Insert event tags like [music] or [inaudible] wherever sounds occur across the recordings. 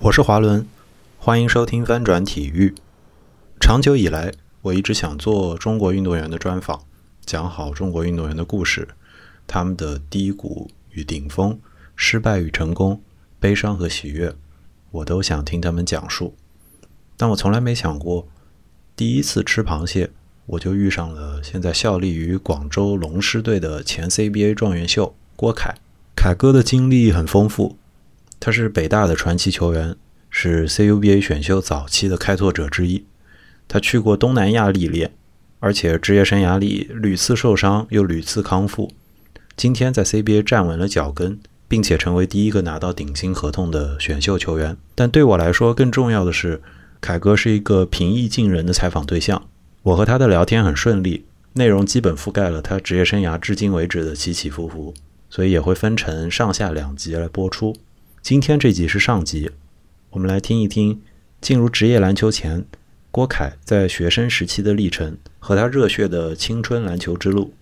我是华伦，欢迎收听翻转体育。长久以来，我一直想做中国运动员的专访，讲好中国运动员的故事，他们的低谷与顶峰，失败与成功，悲伤和喜悦，我都想听他们讲述。但我从来没想过，第一次吃螃蟹，我就遇上了现在效力于广州龙狮队的前 CBA 状元秀郭凯。凯哥的经历很丰富。他是北大的传奇球员，是 CUBA 选秀早期的开拓者之一。他去过东南亚历练，而且职业生涯里屡次受伤又屡次康复。今天在 CBA 站稳了脚跟，并且成为第一个拿到顶薪合同的选秀球员。但对我来说，更重要的是，凯哥是一个平易近人的采访对象。我和他的聊天很顺利，内容基本覆盖了他职业生涯至今为止的起起伏伏，所以也会分成上下两集来播出。今天这集是上集，我们来听一听进入职业篮球前，郭凯在学生时期的历程和他热血的青春篮球之路。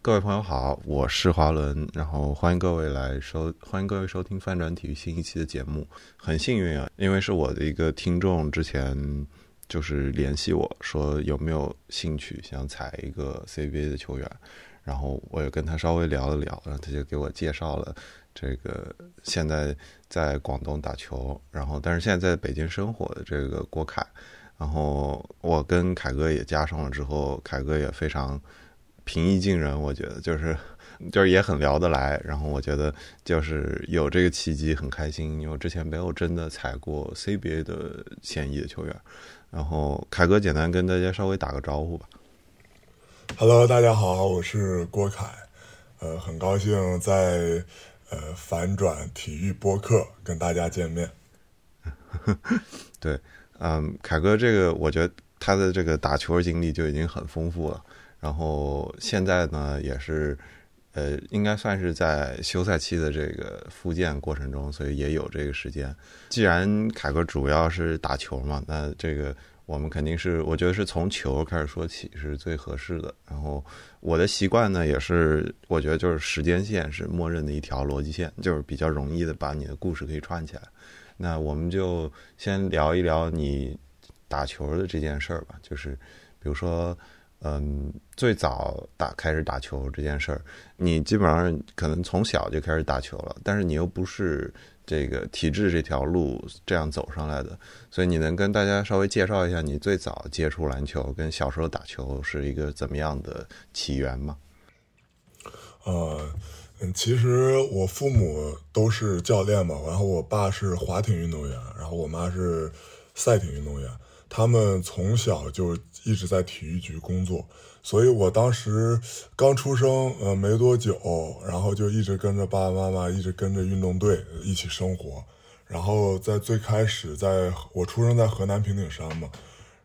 各位朋友好，我是华伦，然后欢迎各位来收，欢迎各位收听翻转体育新一期的节目。很幸运啊，因为是我的一个听众，之前就是联系我说有没有兴趣想采一个 CBA 的球员，然后我也跟他稍微聊了聊，然后他就给我介绍了。这个现在在广东打球，然后但是现在在北京生活的这个郭凯，然后我跟凯哥也加上了之后，凯哥也非常平易近人，我觉得就是就是也很聊得来，然后我觉得就是有这个契机很开心，因为之前没有真的踩过 CBA 的现役的球员，然后凯哥简单跟大家稍微打个招呼吧。Hello，大家好，我是郭凯，呃，很高兴在。呃，反转体育播客跟大家见面。[laughs] 对，嗯，凯哥，这个我觉得他的这个打球经历就已经很丰富了。然后现在呢，也是呃，应该算是在休赛期的这个复健过程中，所以也有这个时间。既然凯哥主要是打球嘛，那这个。我们肯定是，我觉得是从球开始说起是最合适的。然后我的习惯呢，也是我觉得就是时间线是默认的一条逻辑线，就是比较容易的把你的故事可以串起来。那我们就先聊一聊你打球的这件事儿吧，就是比如说，嗯，最早打开始打球这件事儿，你基本上可能从小就开始打球了，但是你又不是。这个体制这条路这样走上来的，所以你能跟大家稍微介绍一下你最早接触篮球跟小时候打球是一个怎么样的起源吗？呃，其实我父母都是教练嘛，然后我爸是滑艇运动员，然后我妈是赛艇运动员，他们从小就一直在体育局工作。所以我当时刚出生，呃，没多久，然后就一直跟着爸爸妈妈，一直跟着运动队一起生活。然后在最开始，在我出生在河南平顶山嘛，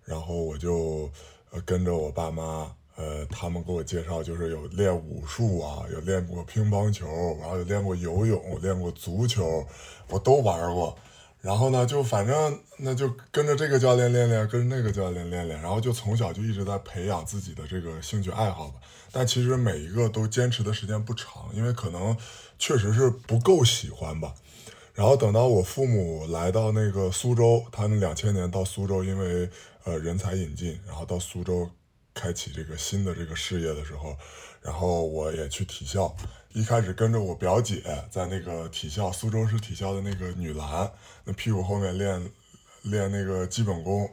然后我就呃跟着我爸妈，呃，他们给我介绍，就是有练武术啊，有练过乒乓球，然后有练过游泳，练过足球，我都玩过。然后呢，就反正那就跟着这个教练练练，跟那个教练练练，然后就从小就一直在培养自己的这个兴趣爱好吧。但其实每一个都坚持的时间不长，因为可能确实是不够喜欢吧。然后等到我父母来到那个苏州，他们两千年到苏州，因为呃人才引进，然后到苏州开启这个新的这个事业的时候，然后我也去体校。一开始跟着我表姐在那个体校，苏州市体校的那个女篮，那屁股后面练练那个基本功，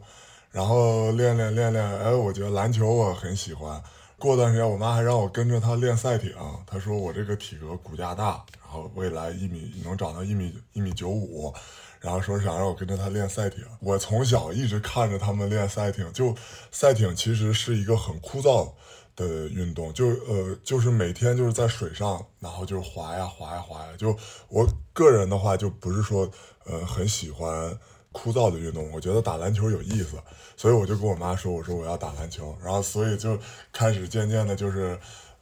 然后练练练练，哎，我觉得篮球我很喜欢。过段时间，我妈还让我跟着她练赛艇，她说我这个体格骨架大，然后未来一米能长到一米一米九五，然后说想让我跟着她练赛艇。我从小一直看着他们练赛艇，就赛艇其实是一个很枯燥。的运动就呃就是每天就是在水上，然后就是滑呀滑呀滑呀。就我个人的话，就不是说呃很喜欢枯燥的运动，我觉得打篮球有意思，所以我就跟我妈说，我说我要打篮球，然后所以就开始渐渐的就是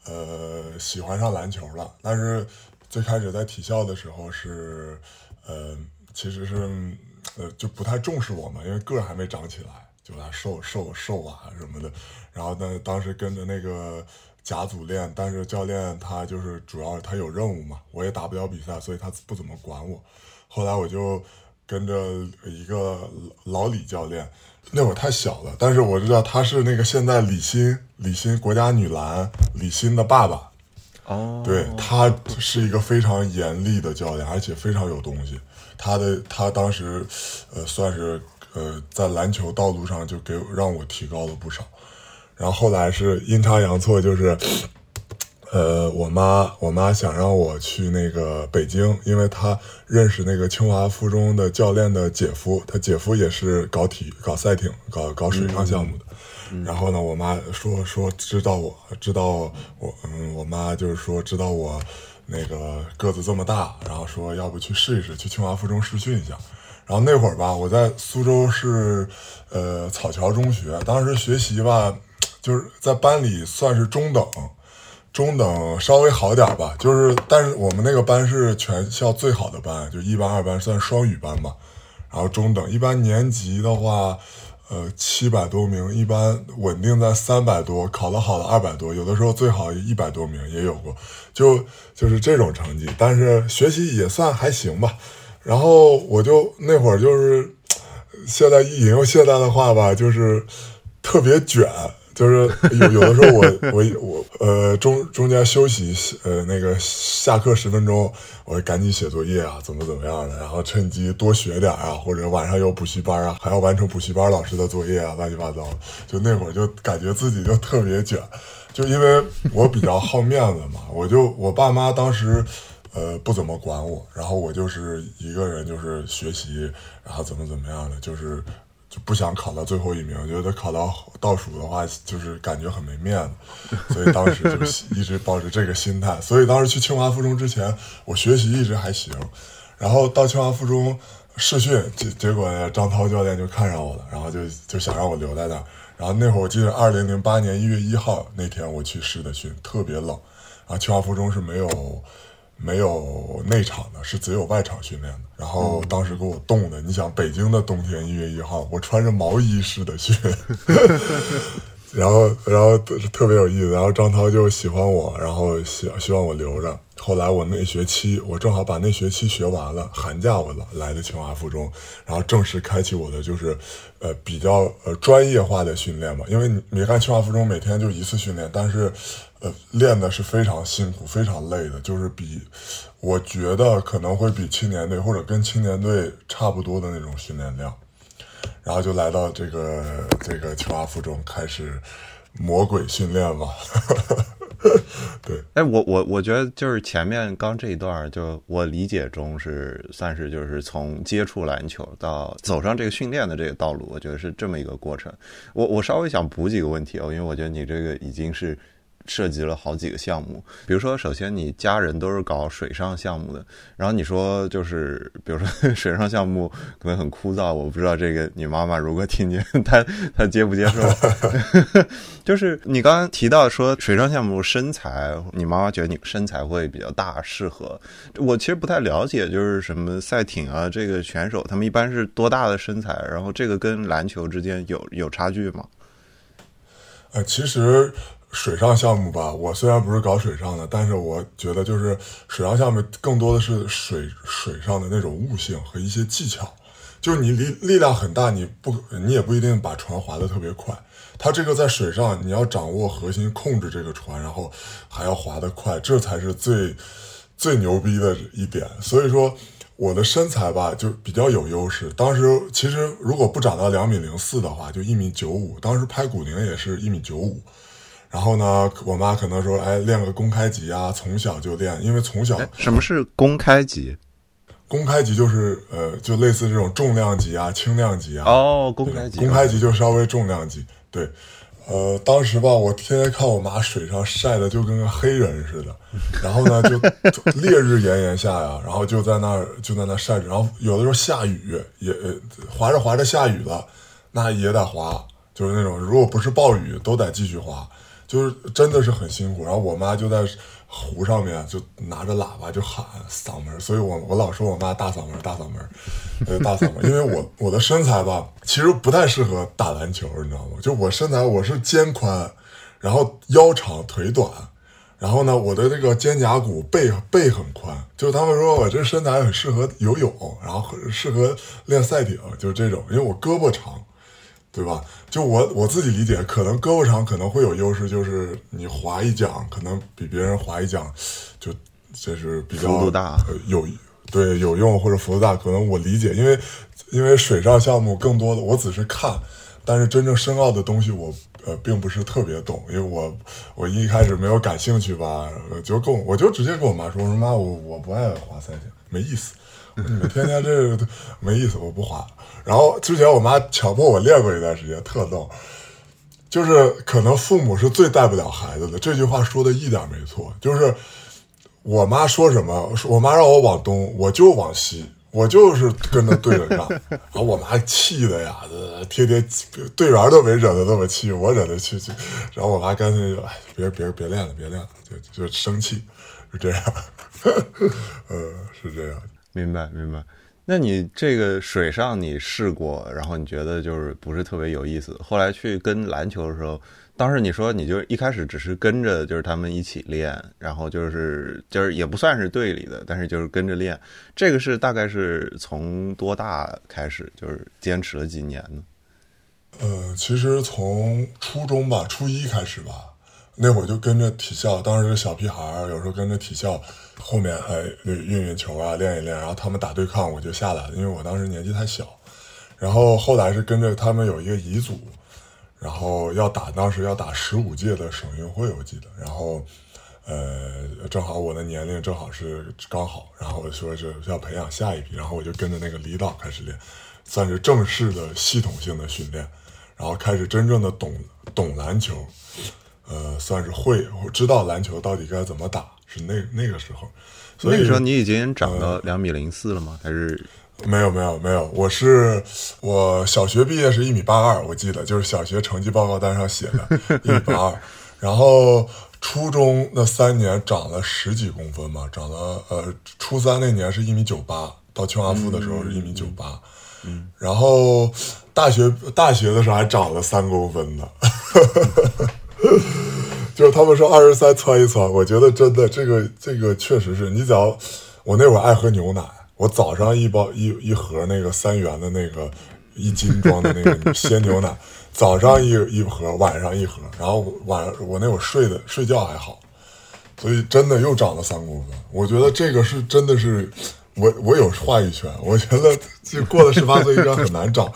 呃喜欢上篮球了。但是最开始在体校的时候是呃其实是呃就不太重视我嘛，因为个儿还没长起来。就来瘦瘦瘦啊什么的，然后呢，当时跟着那个甲组练，但是教练他就是主要他有任务嘛，我也打不了比赛，所以他不怎么管我。后来我就跟着一个老李教练，那会儿太小了，但是我知道他是那个现在李欣李欣国家女篮李欣的爸爸。哦，对他是一个非常严厉的教练，而且非常有东西。他的他当时，呃，算是呃在篮球道路上就给让我提高了不少。然后后来是阴差阳错，就是，[sniffs] 呃，我妈我妈想让我去那个北京，因为她认识那个清华附中的教练的姐夫，他姐夫也是搞体搞赛艇、搞搞水上项目的。然后呢，我妈说说知道我知道我嗯，我妈就是说知道我那个个子这么大，然后说要不去试一试，去清华附中试训一下。然后那会儿吧，我在苏州市呃草桥中学，当时学习吧，就是在班里算是中等，中等稍微好点吧，就是但是我们那个班是全校最好的班，就一班二班算双语班吧，然后中等，一般年级的话。呃，七百多名，一般稳定在三百多，考得好的二百多，有的时候最好一百多名也有过，就就是这种成绩，但是学习也算还行吧。然后我就那会儿就是，现在引用现在的话吧，就是特别卷，就是有有的时候我我我呃中中间休息呃那个下课十分钟，我赶紧写作业啊，怎么怎么样的，然后趁机多学点啊，或者晚上有补习班啊，还要完成补习班老师的作业啊，乱七八糟。就那会儿就感觉自己就特别卷，就因为我比较好面子嘛，我就我爸妈当时。呃，不怎么管我，然后我就是一个人，就是学习，然后怎么怎么样的，就是就不想考到最后一名，觉得考到倒数的话，就是感觉很没面子，所以当时就 [laughs] 一直抱着这个心态。所以当时去清华附中之前，我学习一直还行，然后到清华附中试训，结结果张涛教练就看上我了，然后就就想让我留在那儿。然后那会儿我记得二零零八年一月一号那天我去试的训，特别冷，啊，清华附中是没有。没有内场的，是只有外场训练的。然后当时给我冻的，你想北京的冬天一月一号，我穿着毛衣似的训，[laughs] 然后然后特别有意思。然后张涛就喜欢我，然后希希望我留着。后来我那学期，我正好把那学期学完了，寒假我来来的清华附中，然后正式开启我的就是，呃，比较呃专业化的训练嘛。因为你没看清华附中每天就一次训练，但是，呃，练的是非常辛苦、非常累的，就是比我觉得可能会比青年队或者跟青年队差不多的那种训练量。然后就来到这个这个清华附中开始魔鬼训练嘛。[laughs] 对，哎，我我我觉得就是前面刚这一段，就我理解中是算是就是从接触篮球到走上这个训练的这个道路，我觉得是这么一个过程。我我稍微想补几个问题哦，因为我觉得你这个已经是涉及了好几个项目。比如说，首先你家人都是搞水上项目的，然后你说就是比如说水上项目可能很枯燥，我不知道这个你妈妈如果听见，她她接不接受？[laughs] 就是你刚刚提到说水上项目身材，你妈妈觉得你身材会比较大，适合。我其实不太了解，就是什么赛艇啊，这个选手他们一般是多大的身材？然后这个跟篮球之间有有差距吗？呃，其实水上项目吧，我虽然不是搞水上的，但是我觉得就是水上项目更多的是水水上的那种悟性和一些技巧。就是你力力量很大，你不你也不一定把船划得特别快。它这个在水上，你要掌握核心，控制这个船，然后还要划得快，这才是最最牛逼的一点。所以说，我的身材吧就比较有优势。当时其实如果不长到两米零四的话，就一米九五。当时拍骨龄也是一米九五。然后呢，我妈可能说，哎，练个公开级啊，从小就练，因为从小什么是公开级？公开级就是呃，就类似这种重量级啊、轻量级啊。哦，公开级，公开级就稍微重量级。对，呃，当时吧，我天天看我妈水上晒的就跟个黑人似的，[laughs] 然后呢，就烈日炎炎下呀，[laughs] 然后就在那儿就在那晒着，然后有的时候下雨也滑着滑着下雨了，那也得滑，就是那种如果不是暴雨都得继续滑，就是真的是很辛苦。然后我妈就在。湖上面就拿着喇叭就喊嗓门，所以我我老说我妈大嗓门大嗓门，呃大嗓门，因为我我的身材吧，其实不太适合打篮球，你知道吗？就我身材我是肩宽，然后腰长腿短，然后呢，我的这个肩胛骨背背很宽，就他们说我这身材很适合游泳，然后很适合练赛艇，就是这种，因为我胳膊长，对吧？就我我自己理解，可能胳膊长可能会有优势，就是你划一桨可能比别人划一桨就这是比较幅度大呃有对有用或者幅度大，可能我理解，因为因为水上项目更多的我只是看，但是真正深奥的东西我呃并不是特别懂，因为我我一开始没有感兴趣吧，呃就跟我我就直接跟我妈说，我说妈我我不爱滑赛艇，没意思。你 [laughs] 们天天这个没意思，我不滑。然后之前我妈强迫我练过一段时间，特逗。就是可能父母是最带不了孩子的，这句话说的一点没错。就是我妈说什么，我妈让我往东，我就往西，我就是跟着对着干。然 [laughs] 后我妈气的呀，天天队员都没惹得那么气，我惹得气气。然后我妈干脆就哎，别别别练了，别练了，就就生气，是这样。[laughs] 呃，是这样。明白明白。那你这个水上你试过，然后你觉得就是不是特别有意思。后来去跟篮球的时候，当时你说你就一开始只是跟着就是他们一起练，然后就是就是也不算是队里的，但是就是跟着练。这个是大概是从多大开始，就是坚持了几年呢？呃，其实从初中吧，初一开始吧，那会儿就跟着体校，当时小屁孩儿，有时候跟着体校。后面还运运球啊，练一练，然后他们打对抗，我就下来了，因为我当时年纪太小。然后后来是跟着他们有一个乙组，然后要打，当时要打十五届的省运会，我记得。然后，呃，正好我的年龄正好是刚好，然后说是要培养下一批，然后我就跟着那个李导开始练，算是正式的系统性的训练，然后开始真正的懂懂篮球，呃，算是会知道篮球到底该怎么打。是那那个时候，那个时候你已经长到两米零四了吗？还是没有没有没有？我是我小学毕业是一米八二，我记得就是小学成绩报告单上写的，一米八二。然后初中那三年长了十几公分嘛，长了呃，初三那年是一米九八，到清华附的时候是一米九八，嗯，然后大学大学的时候还长了三公分呢。[laughs] 就是他们说二十三窜一窜，我觉得真的这个这个确实是你只要我那会儿爱喝牛奶，我早上一包一一盒那个三元的那个一斤装的那个鲜牛奶，早上一一盒，晚上一盒，然后晚我那会儿睡的睡觉还好，所以真的又长了三公分。我觉得这个是真的是我我有话语权，我觉得就过了十八岁应该很难长。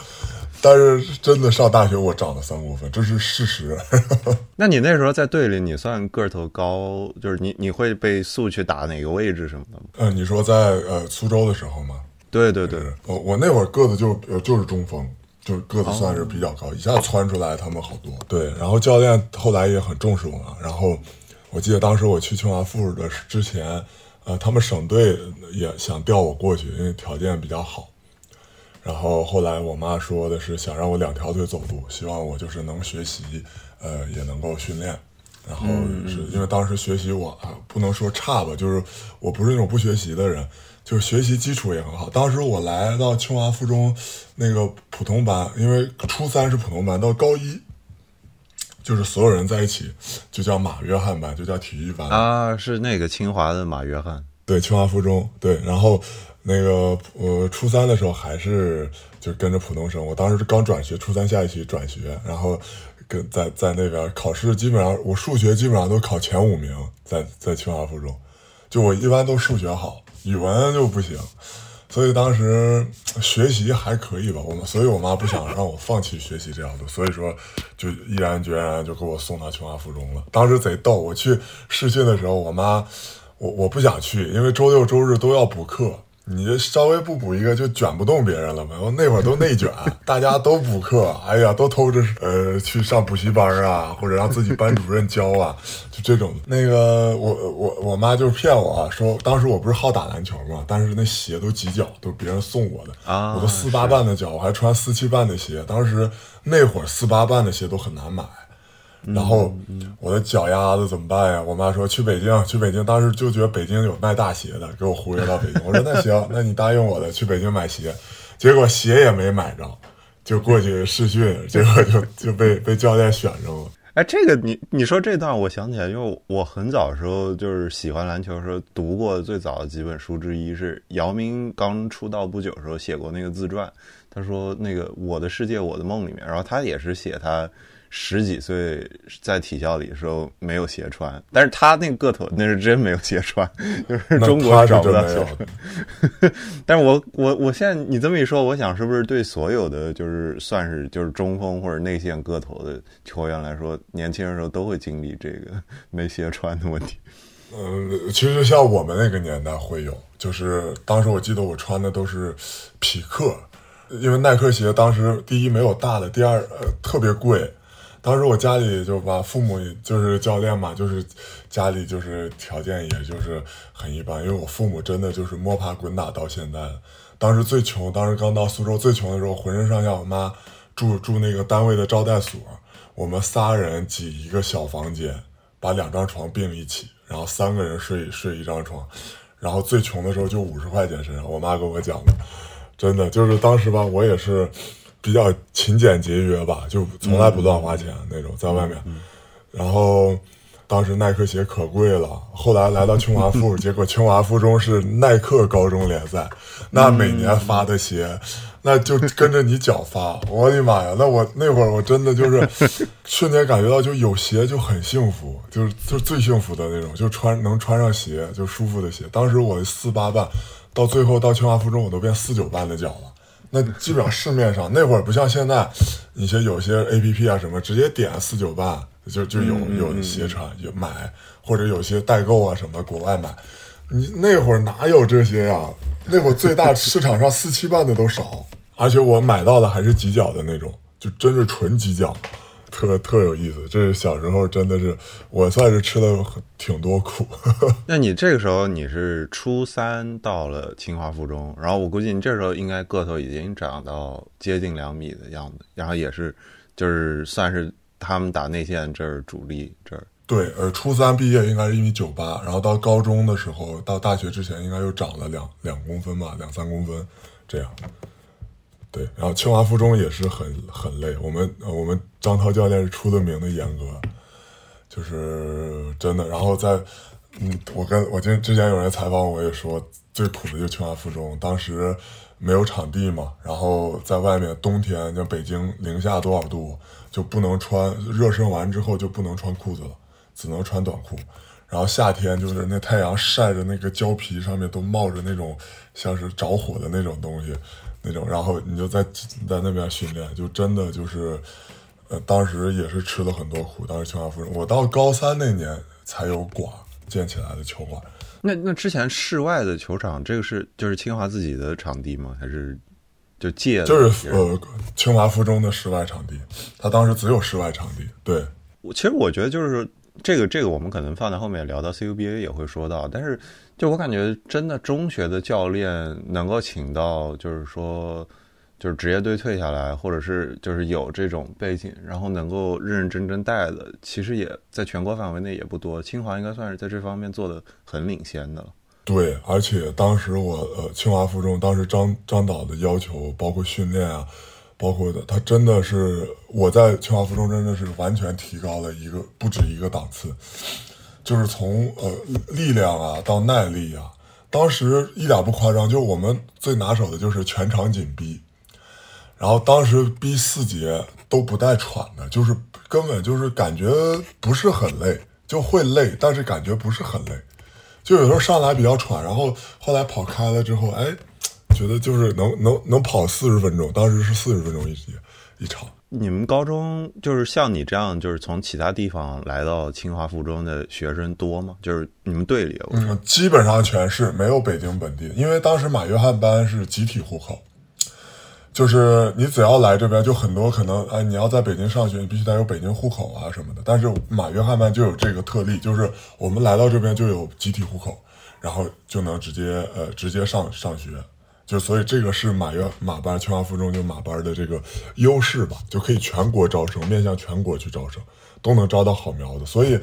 但是真的上大学，我长了三公分，这是事实。[laughs] 那你那时候在队里，你算个头高，就是你你会被速去打哪个位置什么的吗？嗯，你说在呃苏州的时候吗？对对对，我我那会儿个子就就是中锋，就个子算是比较高，一下窜出来他们好多。对，然后教练后来也很重视我嘛。然后我记得当时我去清华附的之前，呃，他们省队也想调我过去，因为条件比较好。然后后来我妈说的是想让我两条腿走路，希望我就是能学习，呃，也能够训练。然后是因为当时学习我啊，不能说差吧，就是我不是那种不学习的人，就是学习基础也很好。当时我来到清华附中那个普通班，因为初三是普通班，到高一就是所有人在一起，就叫马约翰班，就叫体育班啊，是那个清华的马约翰，对，清华附中对，然后。那个我初三的时候还是就跟着普通生，我当时刚转学，初三下学期转学，然后跟在在那边考试，基本上我数学基本上都考前五名，在在清华附中，就我一般都数学好，语文就不行，所以当时学习还可以吧，我们所以我妈不想让我放弃学习这样的，所以说就毅然决然就给我送到清华附中了。当时贼逗，我去试训的时候，我妈我我不想去，因为周六周日都要补课。你这稍微不补一个就卷不动别人了嘛？我那会儿都内卷，[laughs] 大家都补课，哎呀，都偷着呃去上补习班啊，或者让自己班主任教啊，就这种。那个我我我妈就是骗我说，当时我不是好打篮球嘛，但是那鞋都挤脚，都别人送我的啊，我都四八半的脚，我还穿四七半的鞋。当时那会儿四八半的鞋都很难买。然后我的脚丫子怎么办呀？我妈说去北京，去北京。当时就觉得北京有卖大鞋的，给我忽悠到北京。我说那行，那你答应我的，去北京买鞋。结果鞋也没买着，就过去试训，结果就就被被教练选上了。[laughs] 哎，这个你你说这段，我想起来，因为我很早时候就是喜欢篮球的时候读过最早的几本书之一是姚明刚出道不久时候写过那个自传，他说那个我的世界我的梦里面，然后他也是写他。十几岁在体校里的时候没有鞋穿，但是他那个个头那是真没有鞋穿，就是中国找不到鞋穿。[laughs] 但是我我我现在你这么一说，我想是不是对所有的就是算是就是中锋或者内线个头的球员来说，年轻的时候都会经历这个 [laughs] 没鞋穿的问题。嗯，[laughs] 其实像我们那个年代会有，就是当时我记得我穿的都是匹克，因为耐克鞋当时第一没有大的，第二呃特别贵。当时我家里就把父母就是教练嘛，就是家里就是条件也就是很一般，因为我父母真的就是摸爬滚打到现在。当时最穷，当时刚到苏州最穷的时候，浑身上下我妈住住那个单位的招待所，我们仨人挤一个小房间，把两张床并一起，然后三个人睡睡一张床，然后最穷的时候就五十块钱身上。我妈跟我讲的，真的就是当时吧，我也是。比较勤俭节约吧，就从来不乱花钱那种，在外面。然后当时耐克鞋可贵了，后来来到清华附，[laughs] 结果清华附中是耐克高中联赛，那每年发的鞋，那就跟着你脚发。我的妈呀，那我那会儿我真的就是 [laughs] 瞬间感觉到，就有鞋就很幸福，就是就最幸福的那种，就穿能穿上鞋就舒服的鞋。当时我四八半，到最后到清华附中，我都变四九半的脚了。那基本上市面上那会儿不像现在，一些有些 A P P 啊什么，直接点四九八就就有有鞋穿有买，或者有些代购啊什么国外买，你那会儿哪有这些呀？那会儿最大 [laughs] 市场上四七半的都少，而且我买到的还是几角的那种，就真是纯挤脚。特特有意思，这是小时候真的是我算是吃了挺多苦。[laughs] 那你这个时候你是初三到了清华附中，然后我估计你这时候应该个头已经长到接近两米的样子，然后也是就是算是他们打内线这儿主力这儿。对，呃，初三毕业应该是一米九八，然后到高中的时候到大学之前应该又长了两两公分吧，两三公分这样。对，然后清华附中也是很很累。我们我们张涛教练是出了名的严格，就是真的。然后在，嗯，我跟我今之前有人采访我也说，最苦的就清华附中，当时没有场地嘛，然后在外面冬天像北京零下多少度，就不能穿热身完之后就不能穿裤子了，只能穿短裤。然后夏天就是那太阳晒着那个胶皮上面都冒着那种像是着火的那种东西。那种，然后你就在在那边训练，就真的就是，呃，当时也是吃了很多苦。当时清华附中，我到高三那年才有馆建起来的球馆。那那之前室外的球场，这个是就是清华自己的场地吗？还是就借？就是呃，清华附中的室外场地，他当时只有室外场地。对，我其实我觉得就是这个这个，我们可能放在后面聊到 CUBA 也会说到，但是。就我感觉，真的中学的教练能够请到，就是说，就是职业队退下来，或者是就是有这种背景，然后能够认认真真带的，其实也在全国范围内也不多。清华应该算是在这方面做的很领先的。对，而且当时我呃，清华附中当时张张导的要求，包括训练啊，包括的，他真的是我在清华附中真的是完全提高了一个不止一个档次。就是从呃力量啊到耐力啊，当时一点不夸张，就我们最拿手的就是全场紧逼，然后当时逼四节都不带喘的，就是根本就是感觉不是很累，就会累，但是感觉不是很累，就有时候上来比较喘，然后后来跑开了之后，哎，觉得就是能能能跑四十分钟，当时是四十分钟一节一场。你们高中就是像你这样，就是从其他地方来到清华附中的学生多吗？就是你们队里，嗯，基本上全是没有北京本地，因为当时马约翰班是集体户口，就是你只要来这边，就很多可能，哎，你要在北京上学，你必须得有北京户口啊什么的。但是马约翰班就有这个特例，就是我们来到这边就有集体户口，然后就能直接呃直接上上学。就所以这个是马院马班清华附中就马班的这个优势吧，就可以全国招生，面向全国去招生，都能招到好苗子。所以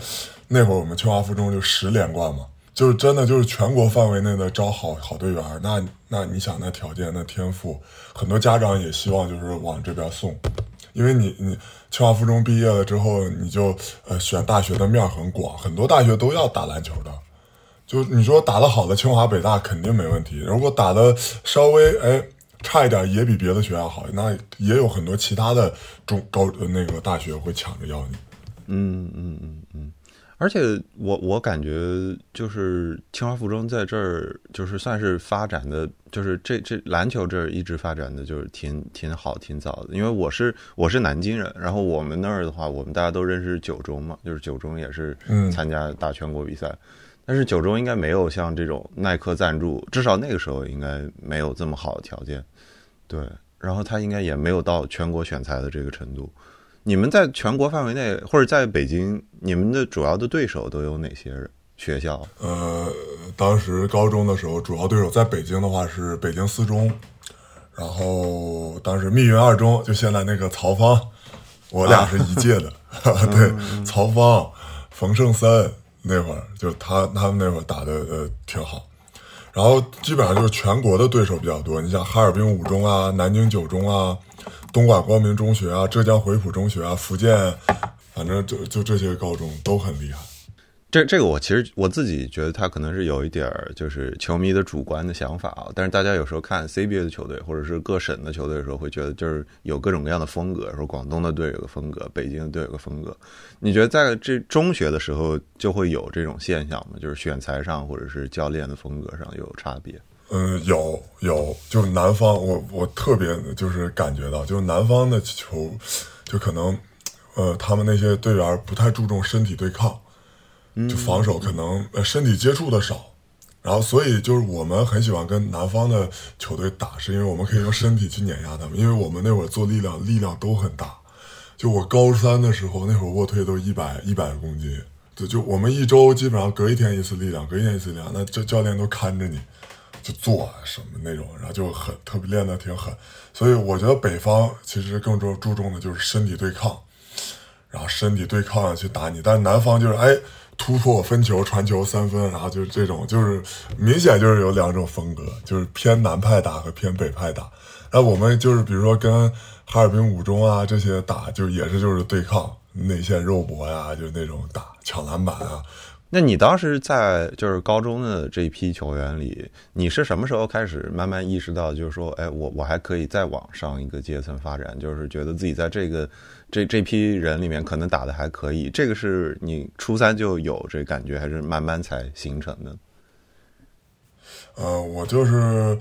那会儿我们清华附中就十连冠嘛，就是真的就是全国范围内的招好好队员。那那你想那条件那天赋，很多家长也希望就是往这边送，因为你你清华附中毕业了之后，你就呃选大学的面很广，很多大学都要打篮球的。就你说打得好的清华北大肯定没问题，如果打得稍微哎差一点，也比别的学校好，那也有很多其他的中高呃那个大学会抢着要你。嗯嗯嗯嗯，而且我我感觉就是清华附中在这儿就是算是发展的，就是这这篮球这儿一直发展的就是挺挺好挺早的。因为我是我是南京人，然后我们那儿的话，我们大家都认识九中嘛，就是九中也是嗯参加打全国比赛，但是九中应该没有像这种耐克赞助，至少那个时候应该没有这么好的条件，对，然后他应该也没有到全国选材的这个程度。你们在全国范围内，或者在北京，你们的主要的对手都有哪些学校？呃，当时高中的时候，主要对手在北京的话是北京四中，然后当时密云二中，就现在那个曹方，我俩是一届的，[laughs] 对，曹方、冯胜森那会儿，就他他们那会儿打的呃挺好，然后基本上就是全国的对手比较多，你像哈尔滨五中啊、南京九中啊、东莞光明中学啊、浙江回浦中学啊、福建，反正就就这些高中都很厉害。这这个我其实我自己觉得他可能是有一点儿就是球迷的主观的想法啊，但是大家有时候看 CBA 的球队或者是各省的球队的时候，会觉得就是有各种各样的风格，说广东的队有个风格，北京的队有个风格。你觉得在这中学的时候就会有这种现象吗？就是选材上或者是教练的风格上有差别？嗯，有有，就是南方，我我特别就是感觉到，就是南方的球，就可能，呃，他们那些队员不太注重身体对抗，就防守可能呃身体接触的少，然后所以就是我们很喜欢跟南方的球队打，是因为我们可以用身体去碾压他们，因为我们那会儿做力量力量都很大，就我高三的时候，那会儿卧推都一百一百公斤，就就我们一周基本上隔一天一次力量，隔一天一次力量，那这教练都看着你。就做什么那种，然后就很特别练得挺狠，所以我觉得北方其实更注注重的就是身体对抗，然后身体对抗去打你，但南方就是哎突破分球传球三分，然后就是这种就是明显就是有两种风格，就是偏南派打和偏北派打，那我们就是比如说跟哈尔滨五中啊这些打，就也是就是对抗内线肉搏呀，就是那种打抢篮板啊。那你当时在就是高中的这一批球员里，你是什么时候开始慢慢意识到，就是说，哎，我我还可以再往上一个阶层发展，就是觉得自己在这个这这批人里面可能打的还可以。这个是你初三就有这感觉，还是慢慢才形成的？呃，我就是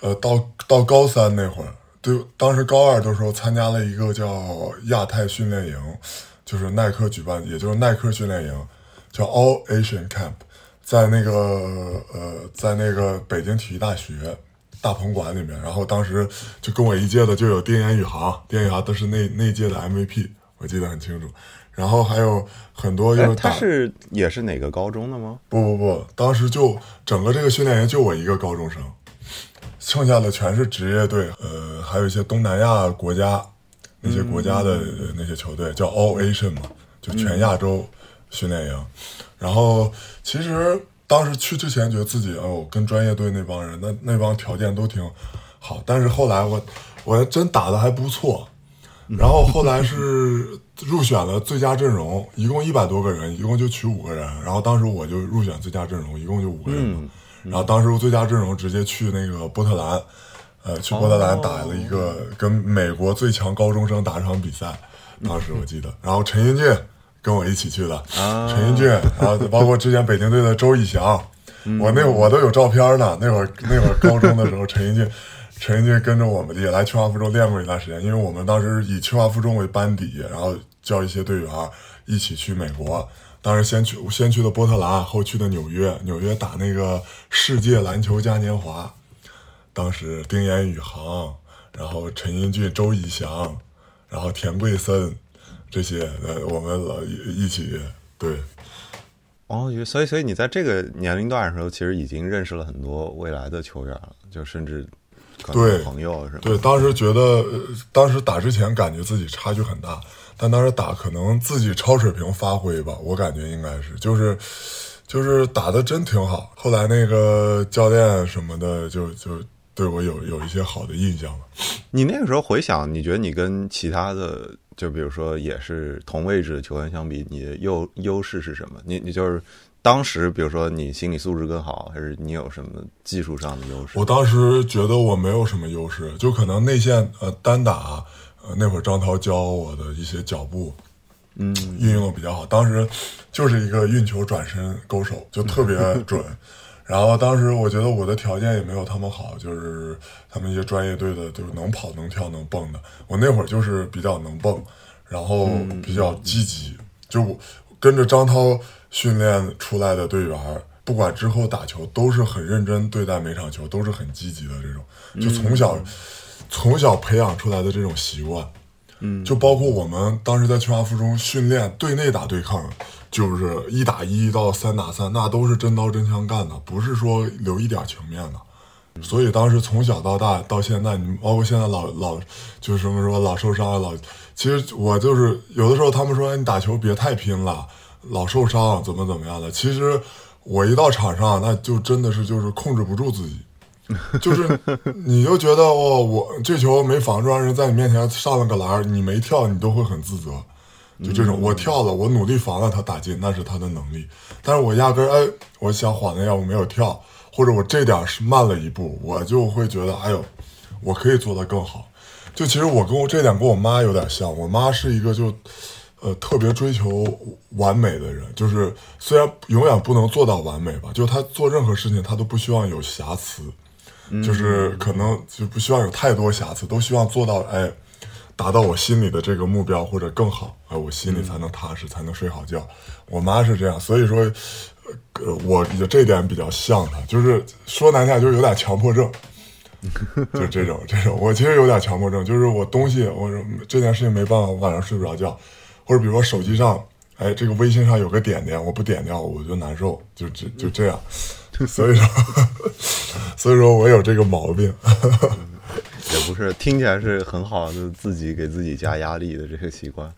呃到到高三那会儿，对，当时高二的时候参加了一个叫亚太训练营，就是耐克举办，也就是耐克训练营。叫 All Asian Camp，在那个呃，在那个北京体育大学大棚馆里面，然后当时就跟我一届的就有丁彦雨航，丁彦雨航都是那那届的 MVP，我记得很清楚。然后还有很多就是他是也是哪个高中的吗？不不不，当时就整个这个训练营就我一个高中生，剩下的全是职业队，呃，还有一些东南亚国家那些国家的那些球队，叫 All Asian 嘛，就全亚洲。训练营，然后其实当时去之前觉得自己哦，跟专业队那帮人，那那帮条件都挺好，但是后来我我真打的还不错，然后后来是入选了最佳阵容，一共一百多个人，一共就取五个人，然后当时我就入选最佳阵容，一共就五个人嘛，然后当时最佳阵容直接去那个波特兰，呃，去波特兰打了一个跟美国最强高中生打一场比赛，当时我记得，然后陈英俊。跟我一起去的，陈英俊，然后包括之前北京队的周以翔，我那我都有照片呢。那会儿那会儿高中的时候，[laughs] 陈英俊，陈英俊跟着我们也来清华附中练过一段时间，因为我们当时以清华附中为班底，然后叫一些队员一起去美国。当时先去先去的波特兰，后去的纽约，纽约打那个世界篮球嘉年华。当时丁彦雨航，然后陈英俊、周以翔，然后田贵森。这些呃，我们老一起对。哦，所以所以你在这个年龄段的时候，其实已经认识了很多未来的球员了，就甚至对朋友是吧？对，当时觉得，当时打之前感觉自己差距很大，但当时打可能自己超水平发挥吧，我感觉应该是，就是就是打的真挺好。后来那个教练什么的，就就对我有有一些好的印象了。你那个时候回想，你觉得你跟其他的，就比如说也是同位置的球员相比，你的优优势是什么？你你就是当时，比如说你心理素质更好，还是你有什么技术上的优势？我当时觉得我没有什么优势，就可能内线呃单打，呃那会儿张涛教我的一些脚步，嗯，运用的比较好。当时就是一个运球转身勾手，就特别准。然后当时我觉得我的条件也没有他们好，就是他们一些专业队的，就是能跑能跳能蹦的。我那会儿就是比较能蹦，然后比较积极，就我跟着张涛训练出来的队员，不管之后打球都是很认真对待每场球，都是很积极的这种，就从小、从小培养出来的这种习惯。嗯，就包括我们当时在清华附中训练队内打对抗，就是一打一到三打三，那都是真刀真枪干的，不是说留一点情面的。所以当时从小到大到现在，你包括现在老老就是什么说老受伤啊，老其实我就是有的时候他们说你打球别太拼了，老受伤怎么怎么样的。其实我一到场上，那就真的是就是控制不住自己，就是你就觉得哦，我这球没防住，让人在你面前上了个篮，你没跳，你都会很自责。就这种，我跳了，我努力防了他打进，那是他的能力。但是我压根儿，哎，我想晃那样，我没有跳，或者我这点儿是慢了一步，我就会觉得，哎呦，我可以做得更好。就其实我跟我这点跟我妈有点像，我妈是一个就，呃，特别追求完美的人，就是虽然永远不能做到完美吧，就她做任何事情她都不希望有瑕疵，就是可能就不希望有太多瑕疵，都希望做到哎，达到我心里的这个目标或者更好，哎，我心里才能踏实，才能睡好觉。我妈是这样，所以说，呃，我这点比较像她，就是说难听点，就是有点强迫症。[laughs] 就这种这种，我其实有点强迫症，就是我东西，我这件事情没办法，我晚上睡不着觉，或者比如说手机上，哎，这个微信上有个点点，我不点掉我就难受，就就就这样，[laughs] 所以说，[laughs] 所以说我有这个毛病。也不是，听起来是很好的，自己给自己加压力的这个习惯。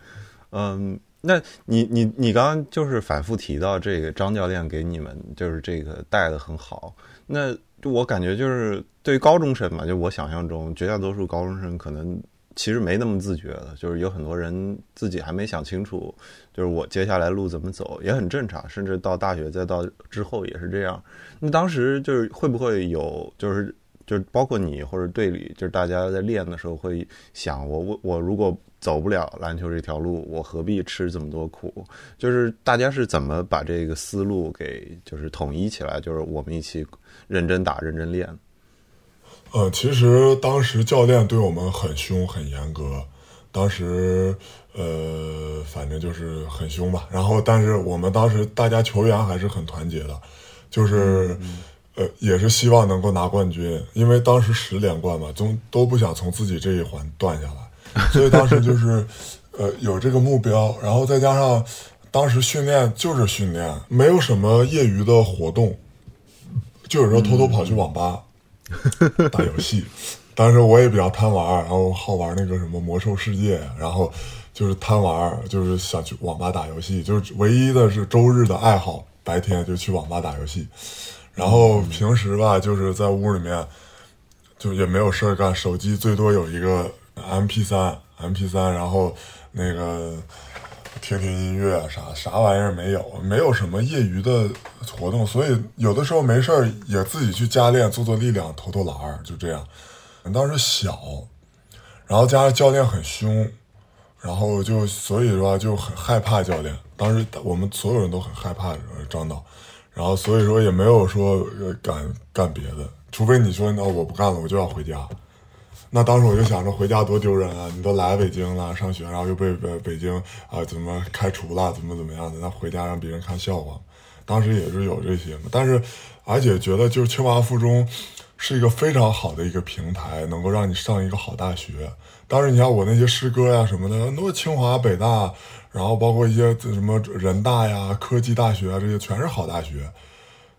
嗯，那你你你刚刚就是反复提到这个张教练给你们就是这个带的很好，那我感觉就是对高中生嘛，就我想象中绝大多数高中生可能其实没那么自觉的，就是有很多人自己还没想清楚，就是我接下来路怎么走也很正常，甚至到大学再到之后也是这样。那当时就是会不会有就是？就是包括你或者队里，就是大家在练的时候会想，我我我如果走不了篮球这条路，我何必吃这么多苦？就是大家是怎么把这个思路给就是统一起来？就是我们一起认真打、认真练。呃，其实当时教练对我们很凶、很严格，当时呃，反正就是很凶吧。然后，但是我们当时大家球员还是很团结的，就是。呃，也是希望能够拿冠军，因为当时十连冠嘛，总都不想从自己这一环断下来，所以当时就是，呃，有这个目标，然后再加上当时训练就是训练，没有什么业余的活动，就有时候偷偷跑去网吧 [laughs] 打游戏。当时我也比较贪玩，然后好玩那个什么魔兽世界，然后就是贪玩，就是想去网吧打游戏，就是唯一的是周日的爱好，白天就去网吧打游戏。然后平时吧，就是在屋里面，就也没有事儿干，手机最多有一个 M P 三，M P 三，然后那个听听音乐啥啥玩意儿没有，没有什么业余的活动，所以有的时候没事儿也自己去加练，做做力量，投投篮儿，就这样。当时小，然后加上教练很凶，然后就所以说就很害怕教练。当时我们所有人都很害怕张导。然后所以说也没有说敢干别的，除非你说那我不干了，我就要回家。那当时我就想着回家多丢人啊！你都来北京了上学，然后又被北北京啊怎么开除了，怎么怎么样的？那回家让别人看笑话。当时也是有这些嘛，但是而且觉得就是清华附中是一个非常好的一个平台，能够让你上一个好大学。当时你看我那些师哥呀什么的，都清华北大。然后包括一些什么人大呀、科技大学啊，这些全是好大学，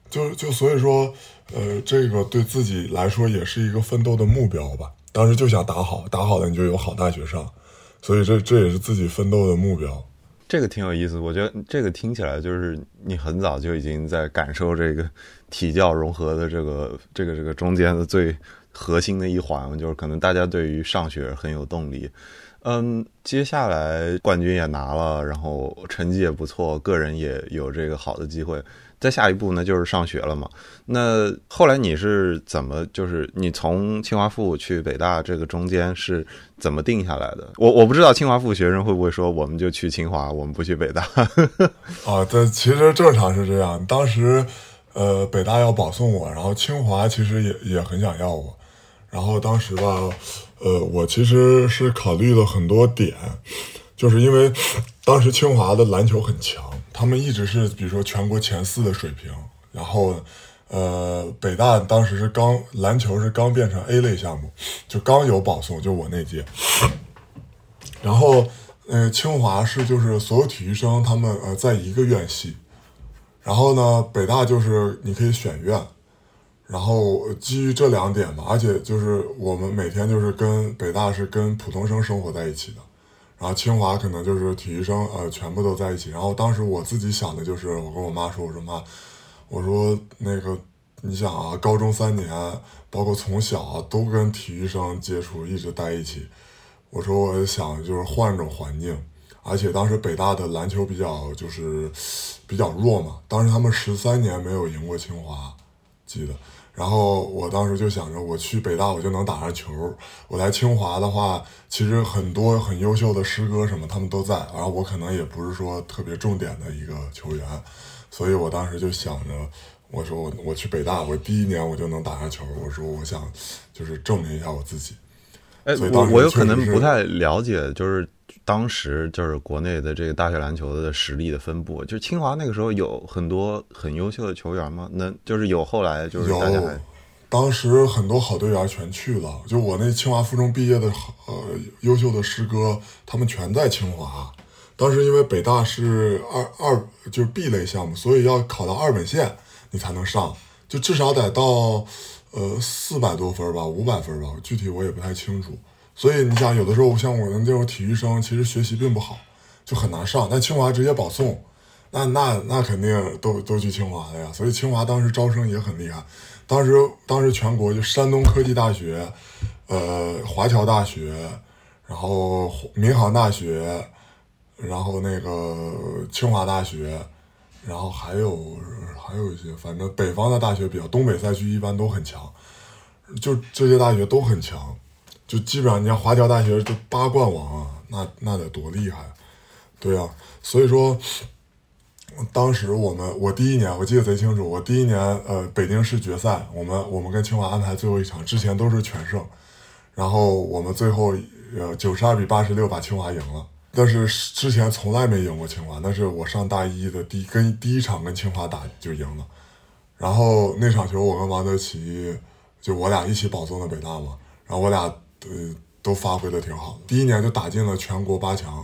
就就所以说，呃，这个对自己来说也是一个奋斗的目标吧。当时就想打好，打好了你就有好大学上，所以这这也是自己奋斗的目标。这个挺有意思，我觉得这个听起来就是你很早就已经在感受这个体教融合的这个这个这个中间的最核心的一环，就是可能大家对于上学很有动力。嗯，接下来冠军也拿了，然后成绩也不错，个人也有这个好的机会。再下一步呢，就是上学了嘛。那后来你是怎么，就是你从清华附去北大这个中间是怎么定下来的？我我不知道清华附学生会不会说，我们就去清华，我们不去北大。[laughs] 啊，这其实正常是这样。当时，呃，北大要保送我，然后清华其实也也很想要我。然后当时吧，呃，我其实是考虑了很多点，就是因为当时清华的篮球很强，他们一直是比如说全国前四的水平。然后，呃，北大当时是刚篮球是刚变成 A 类项目，就刚有保送，就我那届。然后，呃，清华是就是所有体育生他们呃在一个院系，然后呢，北大就是你可以选院。然后基于这两点吧，而且就是我们每天就是跟北大是跟普通生生活在一起的，然后清华可能就是体育生呃全部都在一起。然后当时我自己想的就是，我跟我妈说，我说妈，我说那个你想啊，高中三年，包括从小都跟体育生接触，一直在一起。我说我想就是换种环境，而且当时北大的篮球比较就是比较弱嘛，当时他们十三年没有赢过清华，记得。然后我当时就想着，我去北大我就能打上球。我来清华的话，其实很多很优秀的师哥什么他们都在，然后我可能也不是说特别重点的一个球员，所以我当时就想着，我说我我去北大，我第一年我就能打上球。我说我想就是证明一下我自己。哎，我我有可能不太了解，就是。当时就是国内的这个大学篮球的实力的分布，就清华那个时候有很多很优秀的球员吗？那就是有后来就是有，当时很多好队员全去了。就我那清华附中毕业的呃优秀的师哥，他们全在清华。当时因为北大是二二就是 B 类项目，所以要考到二本线你才能上，就至少得到呃四百多分吧，五百分吧，具体我也不太清楚。所以你想，有的时候像我们这种体育生，其实学习并不好，就很难上。但清华直接保送，那那那肯定都都去清华了呀。所以清华当时招生也很厉害，当时当时全国就山东科技大学，呃，华侨大学，然后民航大学，然后那个清华大学，然后还有还有一些，反正北方的大学比较，东北赛区一般都很强，就这些大学都很强。就基本上，你像华侨大学都八冠王啊，那那得多厉害，对啊，所以说，当时我们我第一年我记得贼清楚，我第一年呃北京市决赛，我们我们跟清华安排最后一场，之前都是全胜，然后我们最后呃九十二比八十六把清华赢了，但是之前从来没赢过清华，那是我上大一的第跟第一场跟清华打就赢了，然后那场球我跟王德奇就我俩一起保送的北大嘛，然后我俩。对，都发挥的挺好的。第一年就打进了全国八强，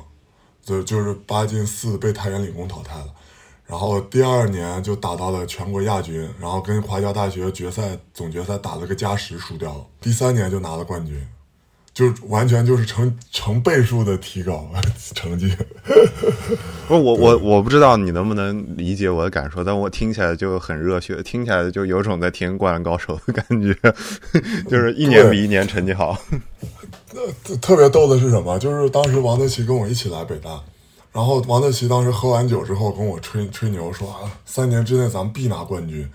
就就是八进四被太原理工淘汰了。然后第二年就打到了全国亚军，然后跟华侨大学决赛总决赛打了个加时输掉了。第三年就拿了冠军。就完全就是成成倍数的提高 [laughs] 成绩。不，我我我不知道你能不能理解我的感受，但我听起来就很热血，听起来就有种在听灌篮高手的感觉，[laughs] 就是一年比一年成绩好。[laughs] 那特别逗的是什么？就是当时王德奇跟我一起来北大，然后王德奇当时喝完酒之后跟我吹吹牛说啊，三年之内咱们必拿冠军。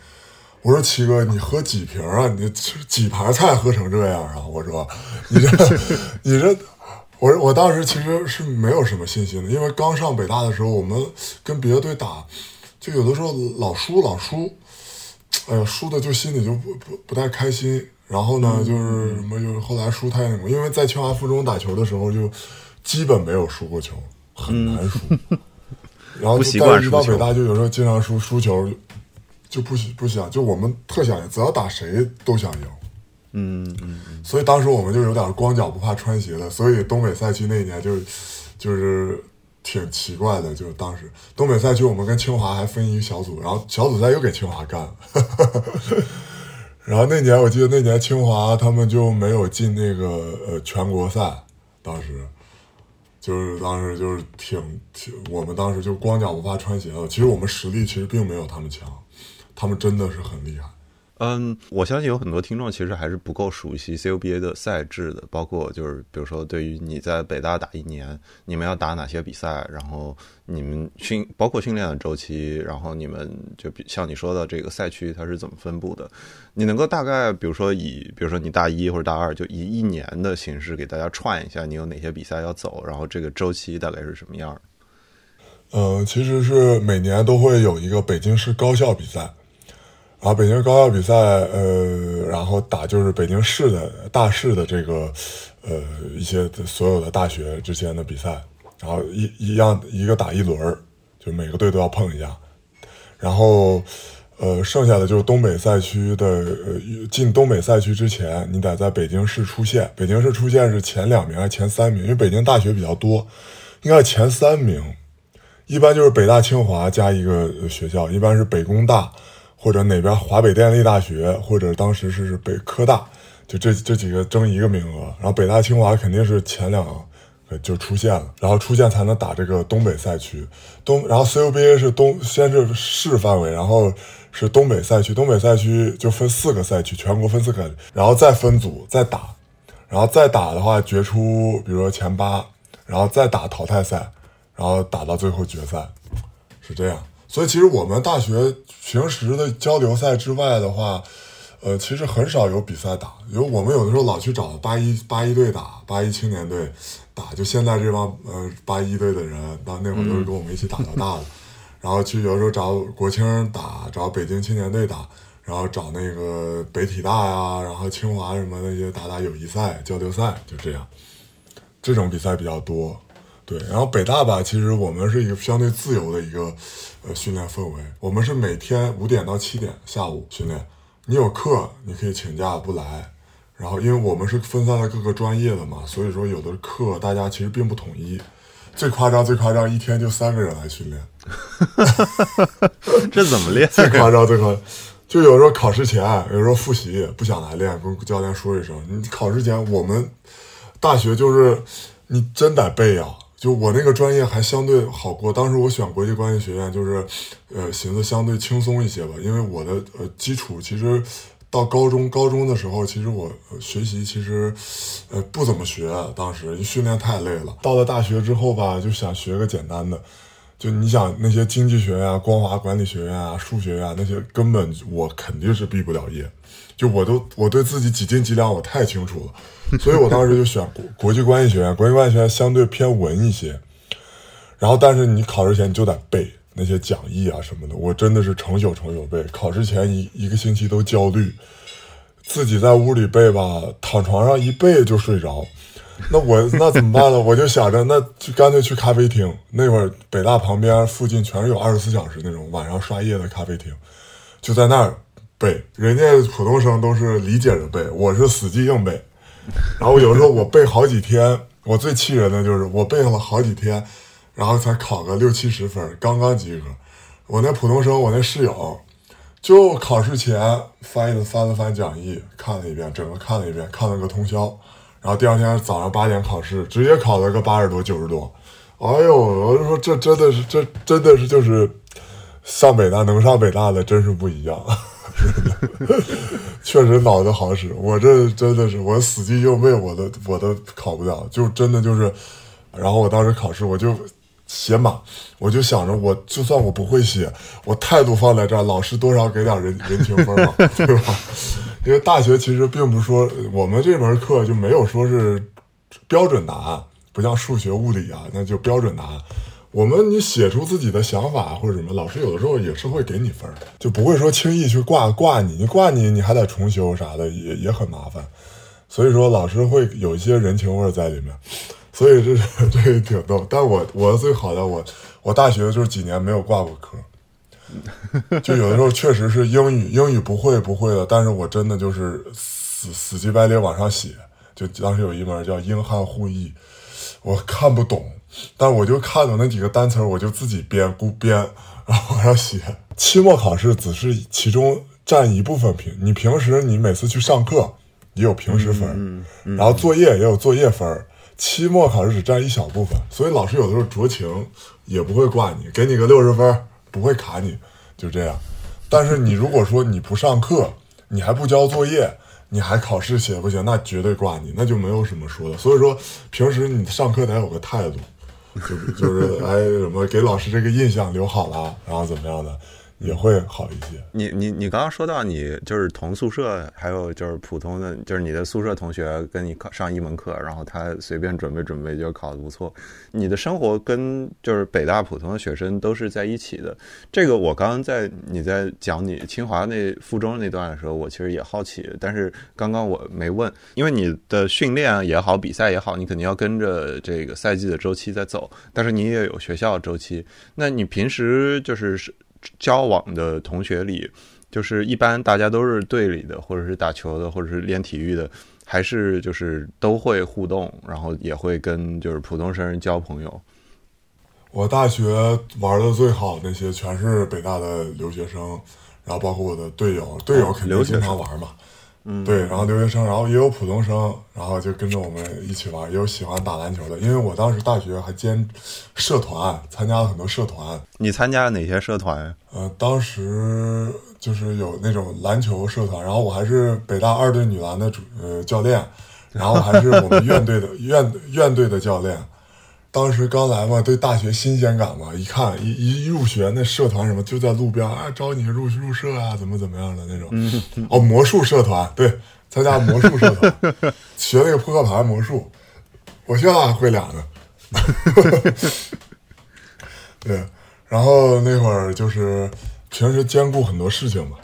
我说七哥，你喝几瓶啊？你几盘菜喝成这样啊？我说，你这，你这，我我当时其实是没有什么信心的，因为刚上北大的时候，我们跟别的队打，就有的时候老输老输，哎呀，输的就心里就不不不太开心。然后呢，就是什么，就是后来输太那个，因为在清华附中打球的时候，就基本没有输过球，很难输。然后但是一到北大，就有时候经常输输球。就不不想，就我们特想赢，只要打谁都想赢，嗯嗯嗯，所以当时我们就有点光脚不怕穿鞋的，所以东北赛区那一年就就是挺奇怪的，就当时。东北赛区我们跟清华还分一个小组，然后小组赛又给清华干。了，[laughs] 然后那年我记得那年清华他们就没有进那个呃全国赛，当时，就是当时就是挺挺，我们当时就光脚不怕穿鞋了。其实我们实力其实并没有他们强，他们真的是很厉害。嗯，我相信有很多听众其实还是不够熟悉 CUBA 的赛制的，包括就是比如说对于你在北大打一年，你们要打哪些比赛，然后你们训包括训练的周期，然后你们就比像你说的这个赛区它是怎么分布的？你能够大概比如说以比如说你大一或者大二就以一年的形式给大家串一下，你有哪些比赛要走，然后这个周期大概是什么样？嗯，其实是每年都会有一个北京市高校比赛。然后北京高校比赛，呃，然后打就是北京市的大市的这个，呃，一些所有的大学之间的比赛，然后一一样一个打一轮，就每个队都要碰一下，然后，呃，剩下的就是东北赛区的，呃，进东北赛区之前，你得在北京市出现，北京市出现是前两名还是前三名？因为北京大学比较多，应该是前三名，一般就是北大清华加一个学校，一般是北工大。或者哪边华北电力大学，或者当时是北科大，就这这几个争一个名额，然后北大清华肯定是前两个就出现了，然后出现才能打这个东北赛区。东，然后 CUBA 是东，先是市范围，然后是东北赛区，东北赛区就分四个赛区，全国分四个，然后再分组再打，然后再打的话决出，比如说前八，然后再打淘汰赛，然后打到最后决赛，是这样。所以其实我们大学平时的交流赛之外的话，呃，其实很少有比赛打，因为我们有的时候老去找八一八一队打，八一青年队打，就现在这帮呃八一队的人，到那会儿都是跟我们一起打到大的，[laughs] 然后去有时候找国青打，找北京青年队打，然后找那个北体大呀，然后清华什么那些打打友谊赛、交流赛，就这样，这种比赛比较多。对，然后北大吧，其实我们是一个相对自由的一个呃训练氛围。我们是每天五点到七点下午训练，你有课你可以请假不来。然后因为我们是分散在各个专业的嘛，所以说有的课大家其实并不统一。最夸张最夸张，一天就三个人来训练，[laughs] 这怎么练？最夸张最夸张，就有时候考试前，有时候复习不想来练，跟教练说一声。你考试前，我们大学就是你真得背呀。就我那个专业还相对好过，当时我选国际关系学院，就是，呃，寻思相对轻松一些吧，因为我的呃基础其实到高中高中的时候，其实我学习其实，呃不怎么学，当时训练太累了。到了大学之后吧，就想学个简单的，就你想那些经济学院啊、光华管理学院啊、数学院那些，根本我肯定是毕不了业。就我都我对自己几斤几两我太清楚了，所以我当时就选国 [laughs] 国际关系学院。国际关系学院相对偏文一些，然后但是你考试前你就得背那些讲义啊什么的，我真的是成宿成宿背。考试前一一个星期都焦虑，自己在屋里背吧，躺床上一背就睡着。那我那怎么办呢？我就想着那就干脆去咖啡厅。那会儿北大旁边附近全是有二十四小时那种晚上刷夜的咖啡厅，就在那儿。背，人家普通生都是理解着背，我是死记硬背。然后有时候我背好几天，我最气人的就是我背了好几天，然后才考个六七十分，刚刚及格。我那普通生，我那室友，就考试前翻了翻了翻讲义，看了一遍，整个看了一遍，看了个通宵。然后第二天早上八点考试，直接考了个八十多九十多。哎呦，我就说这真的是，这真的是就是上北大能上北大的，真是不一样。[laughs] 确实脑子好使，我这真的是我死记硬背，我都我都考不了，就真的就是。然后我当时考试，我就写满，我就想着，我就算我不会写，我态度放在这儿，老师多少给点人人情分嘛，[laughs] 对吧？因为大学其实并不说我们这门课就没有说是标准答案，不像数学、物理啊，那就标准答案。我们你写出自己的想法或者什么，老师有的时候也是会给你分，就不会说轻易去挂挂你，你挂你你还得重修啥的，也也很麻烦。所以说老师会有一些人情味在里面，所以这这也挺逗。但我我最好的我我大学就是几年没有挂过科，就有的时候确实是英语英语不会不会的，但是我真的就是死死乞白咧往上写。就当时有一门叫英汉互译，我看不懂。但我就看懂那几个单词，我就自己编，估编，[laughs] 然后往上写。期末考试只是其中占一部分评，你平时你每次去上课也有平时分，然后作业也有作业分，期末考试只占一小部分，所以老师有的时候酌情也不会挂你，给你个六十分，不会卡你，就这样。但是你如果说你不上课，你还不交作业，你还考试写不行，那绝对挂你，那就没有什么说的。所以说，平时你上课得有个态度，就就是哎什么给老师这个印象留好了，然后怎么样的。也会好一些。你你你刚刚说到你就是同宿舍，还有就是普通的，就是你的宿舍同学跟你考上一门课，然后他随便准备准备就考得不错。你的生活跟就是北大普通的学生都是在一起的。这个我刚刚在你在讲你清华那附中那段的时候，我其实也好奇，但是刚刚我没问，因为你的训练也好，比赛也好，你肯定要跟着这个赛季的周期在走，但是你也有学校周期。那你平时就是是。交往的同学里，就是一般大家都是队里的，或者是打球的，或者是练体育的，还是就是都会互动，然后也会跟就是普通生交朋友。我大学玩的最好那些全是北大的留学生，然后包括我的队友，队友肯定经常玩嘛。嗯，对，然后留学生，然后也有普通生，然后就跟着我们一起玩，也有喜欢打篮球的。因为我当时大学还兼社团，参加了很多社团。你参加了哪些社团？呃，当时就是有那种篮球社团，然后我还是北大二队女篮的主呃教练，然后还是我们院队的院院队的教练。当时刚来嘛，对大学新鲜感嘛，一看一一入学那社团什么就在路边啊，招你入入社啊，怎么怎么样的那种。哦，魔术社团，对，参加魔术社团，[laughs] 学那个扑克牌魔术，我现在还会俩呢。[laughs] 对，然后那会儿就是平时兼顾很多事情嘛，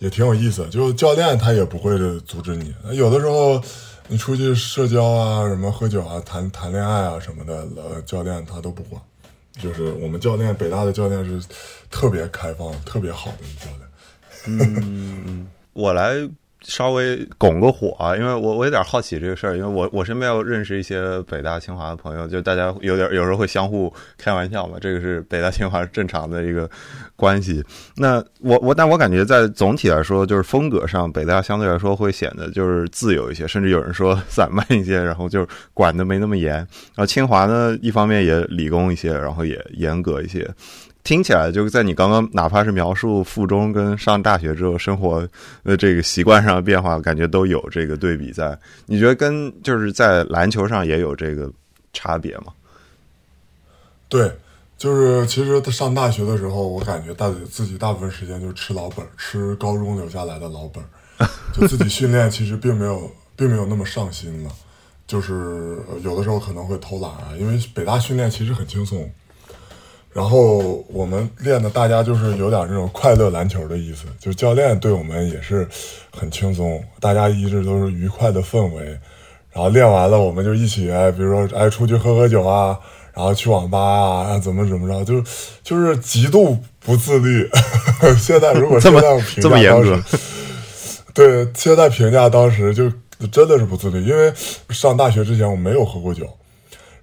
也挺有意思。就教练他也不会阻止你，有的时候。你出去社交啊，什么喝酒啊，谈谈恋爱啊什么的，呃，教练他都不管。就是我们教练，北大的教练是特别开放、特别好的教练。嗯，我来。稍微拱个火啊，因为我我有点好奇这个事儿，因为我我身边有认识一些北大清华的朋友，就大家有点有时候会相互开玩笑嘛，这个是北大清华正常的一个关系。那我我但我感觉在总体来说，就是风格上，北大相对来说会显得就是自由一些，甚至有人说散漫一些，然后就管的没那么严。然后清华呢，一方面也理工一些，然后也严格一些。听起来就在你刚刚哪怕是描述附中跟上大学之后生活的这个习惯上的变化，感觉都有这个对比在。你觉得跟就是在篮球上也有这个差别吗？对，就是其实上大学的时候，我感觉大自己大部分时间就吃老本，[laughs] 吃高中留下来的老本，就自己训练其实并没有 [laughs] 并没有那么上心了，就是有的时候可能会偷懒啊，因为北大训练其实很轻松。然后我们练的，大家就是有点这种快乐篮球的意思，就教练对我们也是很轻松，大家一直都是愉快的氛围。然后练完了，我们就一起哎，比如说哎出去喝喝酒啊，然后去网吧啊，怎么怎么着，就就是极度不自律。[laughs] 现在如果现在评价当时，对现在评价当时就真的是不自律，因为上大学之前我没有喝过酒。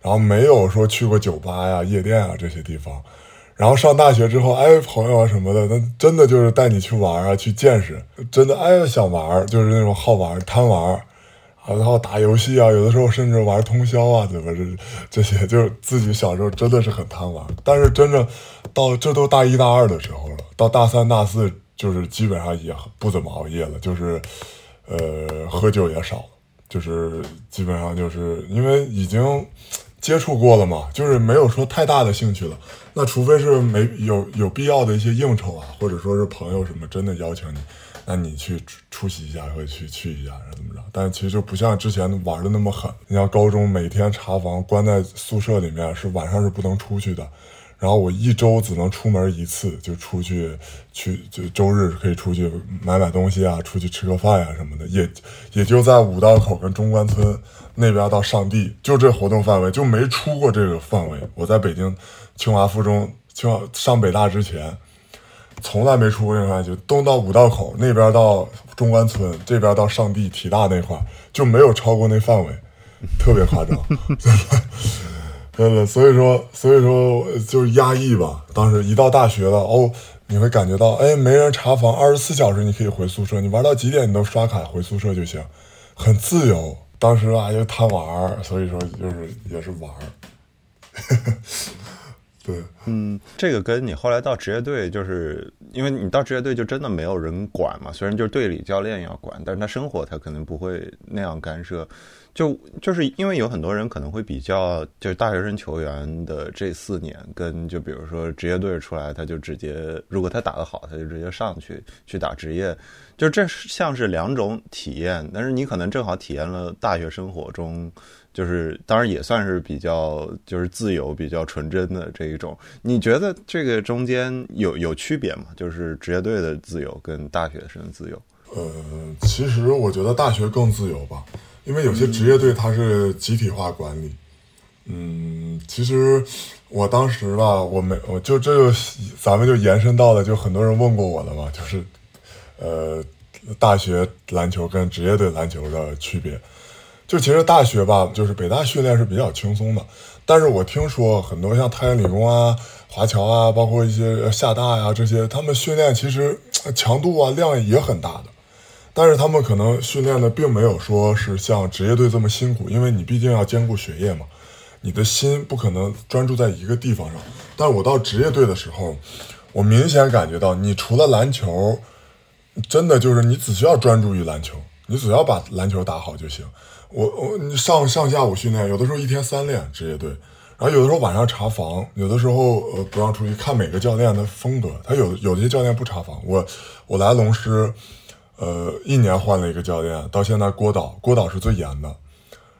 然后没有说去过酒吧呀、夜店啊这些地方，然后上大学之后，哎，朋友啊什么的，那真的就是带你去玩啊，去见识，真的哎想玩，就是那种好玩、贪玩，然后打游戏啊，有的时候甚至玩通宵啊，怎么这这些，就是自己小时候真的是很贪玩，但是真正到这都大一大二的时候了，到大三大四就是基本上也不怎么熬夜了，就是呃喝酒也少，就是基本上就是因为已经。接触过了嘛，就是没有说太大的兴趣了。那除非是没有有必要的一些应酬啊，或者说是朋友什么真的邀请你，那你去出席一下，或去去一下，然后怎么着？但其实就不像之前玩的那么狠。你像高中每天查房关在宿舍里面，是晚上是不能出去的。然后我一周只能出门一次，就出去去就周日可以出去买买东西啊，出去吃个饭呀什么的，也也就在五道口跟中关村那边到上地，就这活动范围，就没出过这个范围。我在北京清华附中清华上北大之前，从来没出过这个范围，就东到五道口那边到中关村这边到上地体大那块就没有超过那范围，特别夸张。[laughs] 对，所以说，所以说就是压抑吧。当时一到大学了，哦，你会感觉到，哎，没人查房，二十四小时你可以回宿舍，你玩到几点你都刷卡回宿舍就行，很自由。当时啊又贪玩儿，所以说就是也是玩儿。[laughs] 对，嗯，这个跟你后来到职业队，就是因为你到职业队就真的没有人管嘛。虽然就是队里教练要管，但是他生活他可能不会那样干涉。就就是因为有很多人可能会比较，就是大学生球员的这四年，跟就比如说职业队出来，他就直接如果他打得好，他就直接上去去打职业，就这像是两种体验。但是你可能正好体验了大学生活中。就是当然也算是比较就是自由、比较纯真的这一种。你觉得这个中间有有区别吗？就是职业队的自由跟大学生自由？呃，其实我觉得大学更自由吧，因为有些职业队它是集体化管理。嗯，其实我当时吧，我没我就这就咱们就延伸到了，就很多人问过我了嘛，就是呃，大学篮球跟职业队篮球的区别。就其实大学吧，就是北大训练是比较轻松的，但是我听说很多像太原理工啊、华侨啊，包括一些厦大呀这些，他们训练其实强度啊量也很大的，但是他们可能训练的并没有说是像职业队这么辛苦，因为你毕竟要兼顾学业嘛，你的心不可能专注在一个地方上。但我到职业队的时候，我明显感觉到，你除了篮球，真的就是你只需要专注于篮球，你只要把篮球打好就行。我我上上下午训练，有的时候一天三练职业队，然后有的时候晚上查房，有的时候呃不让出去看每个教练的风格，他有有些教练不查房。我我来龙狮，呃一年换了一个教练，到现在郭导郭导是最严的，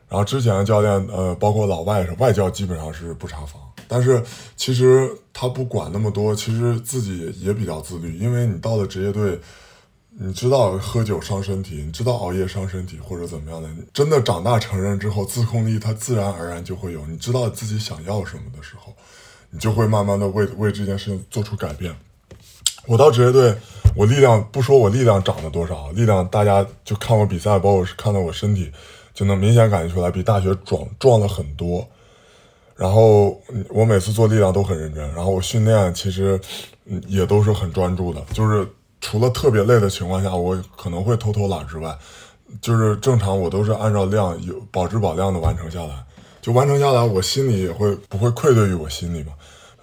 然后之前的教练呃包括老外是外教基本上是不查房，但是其实他不管那么多，其实自己也比较自律，因为你到了职业队。你知道喝酒伤身体，你知道熬夜伤身体或者怎么样的？真的长大成人之后，自控力它自然而然就会有。你知道自己想要什么的时候，你就会慢慢的为为这件事情做出改变。我到职业队，我力量不说我力量长了多少，力量大家就看我比赛，包括看到我身体，就能明显感觉出来比大学壮壮了很多。然后我每次做力量都很认真，然后我训练其实也都是很专注的，就是。除了特别累的情况下，我可能会偷偷懒之外，就是正常我都是按照量有保质保量的完成下来，就完成下来，我心里也会不会愧对于我心里嘛？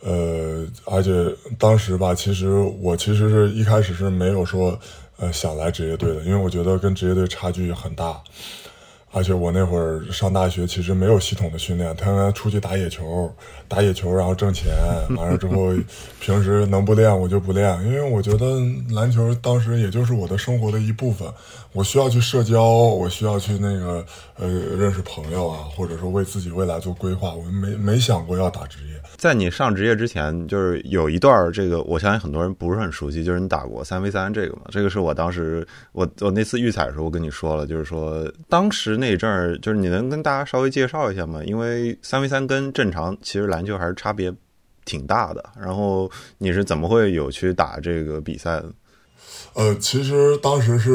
呃，而且当时吧，其实我其实是一开始是没有说呃想来职业队的，因为我觉得跟职业队差距很大。而且我那会儿上大学，其实没有系统的训练，天天出去打野球，打野球然后挣钱，完了之后，[laughs] 平时能不练我就不练，因为我觉得篮球当时也就是我的生活的一部分，我需要去社交，我需要去那个呃认识朋友啊，或者说为自己未来做规划，我没没想过要打职业。在你上职业之前，就是有一段这个，我相信很多人不是很熟悉，就是你打过三 v 三这个嘛，这个是我当时我我那次预采的时候我跟你说了，就是说当时那阵儿，就是你能跟大家稍微介绍一下吗？因为三 v 三跟正常其实篮球还是差别挺大的。然后你是怎么会有去打这个比赛的？呃，其实当时是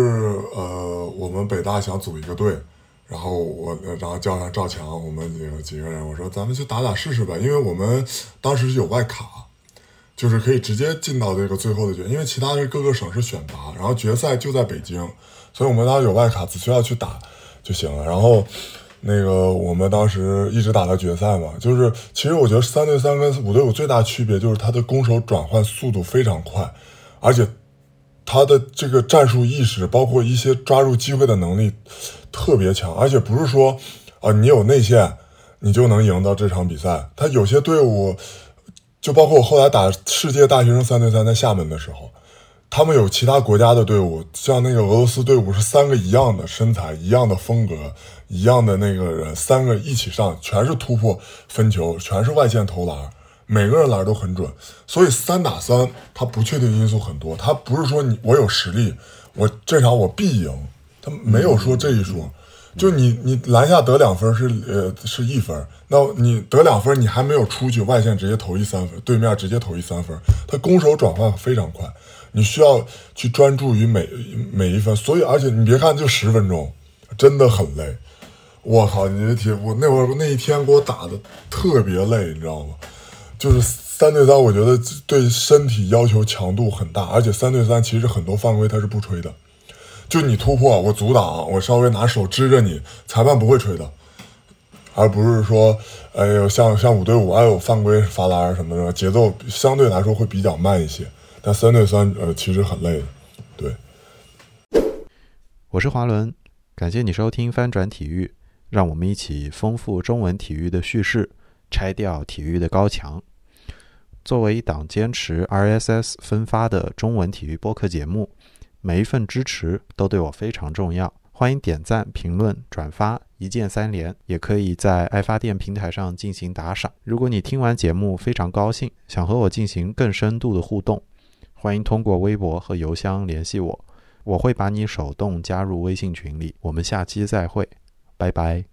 呃，我们北大想组一个队。然后我，然后叫上赵强，我们几个几个人，我说咱们去打打试试吧，因为我们当时是有外卡，就是可以直接进到这个最后的决，因为其他的各个省是选拔，然后决赛就在北京，所以我们当时有外卡，只需要去打就行了。然后那个我们当时一直打到决赛嘛，就是其实我觉得三对三跟五对五最大区别就是它的攻守转换速度非常快，而且他的这个战术意识，包括一些抓住机会的能力。特别强，而且不是说，啊，你有内线，你就能赢到这场比赛。他有些队伍，就包括我后来打世界大学生三对三在厦门的时候，他们有其他国家的队伍，像那个俄罗斯队伍是三个一样的身材、一样的风格、一样的那个人，三个一起上，全是突破分球，全是外线投篮，每个人篮都很准。所以三打三，它不确定因素很多，它不是说你我有实力，我这场我必赢。他没有说这一说，就你你篮下得两分是呃是一分，那你得两分你还没有出去外线直接投一三分，对面直接投一三分，他攻守转换非常快，你需要去专注于每每一分，所以而且你别看就十分钟，真的很累，我靠，你这铁我那会儿那一天给我打的特别累，你知道吗？就是三对三，我觉得对身体要求强度很大，而且三对三其实很多犯规他是不吹的。就你突破，我阻挡，我稍微拿手支着你，裁判不会吹的，而不是说，哎呦，像像五对五，哎呦犯规罚篮什么的，节奏相对来说会比较慢一些。但三对三，呃，其实很累的。对，我是华伦，感谢你收听翻转体育，让我们一起丰富中文体育的叙事，拆掉体育的高墙。作为一档坚持 RSS 分发的中文体育播客节目，每一份支持都对我非常重要。欢迎点赞、评论、转发，一键三连，也可以在爱发电平台上进行打赏。如果你听完节目非常高兴，想和我进行更深度的互动，欢迎通过微博和邮箱联系我，我会把你手动加入微信群里。我们下期再会，拜拜。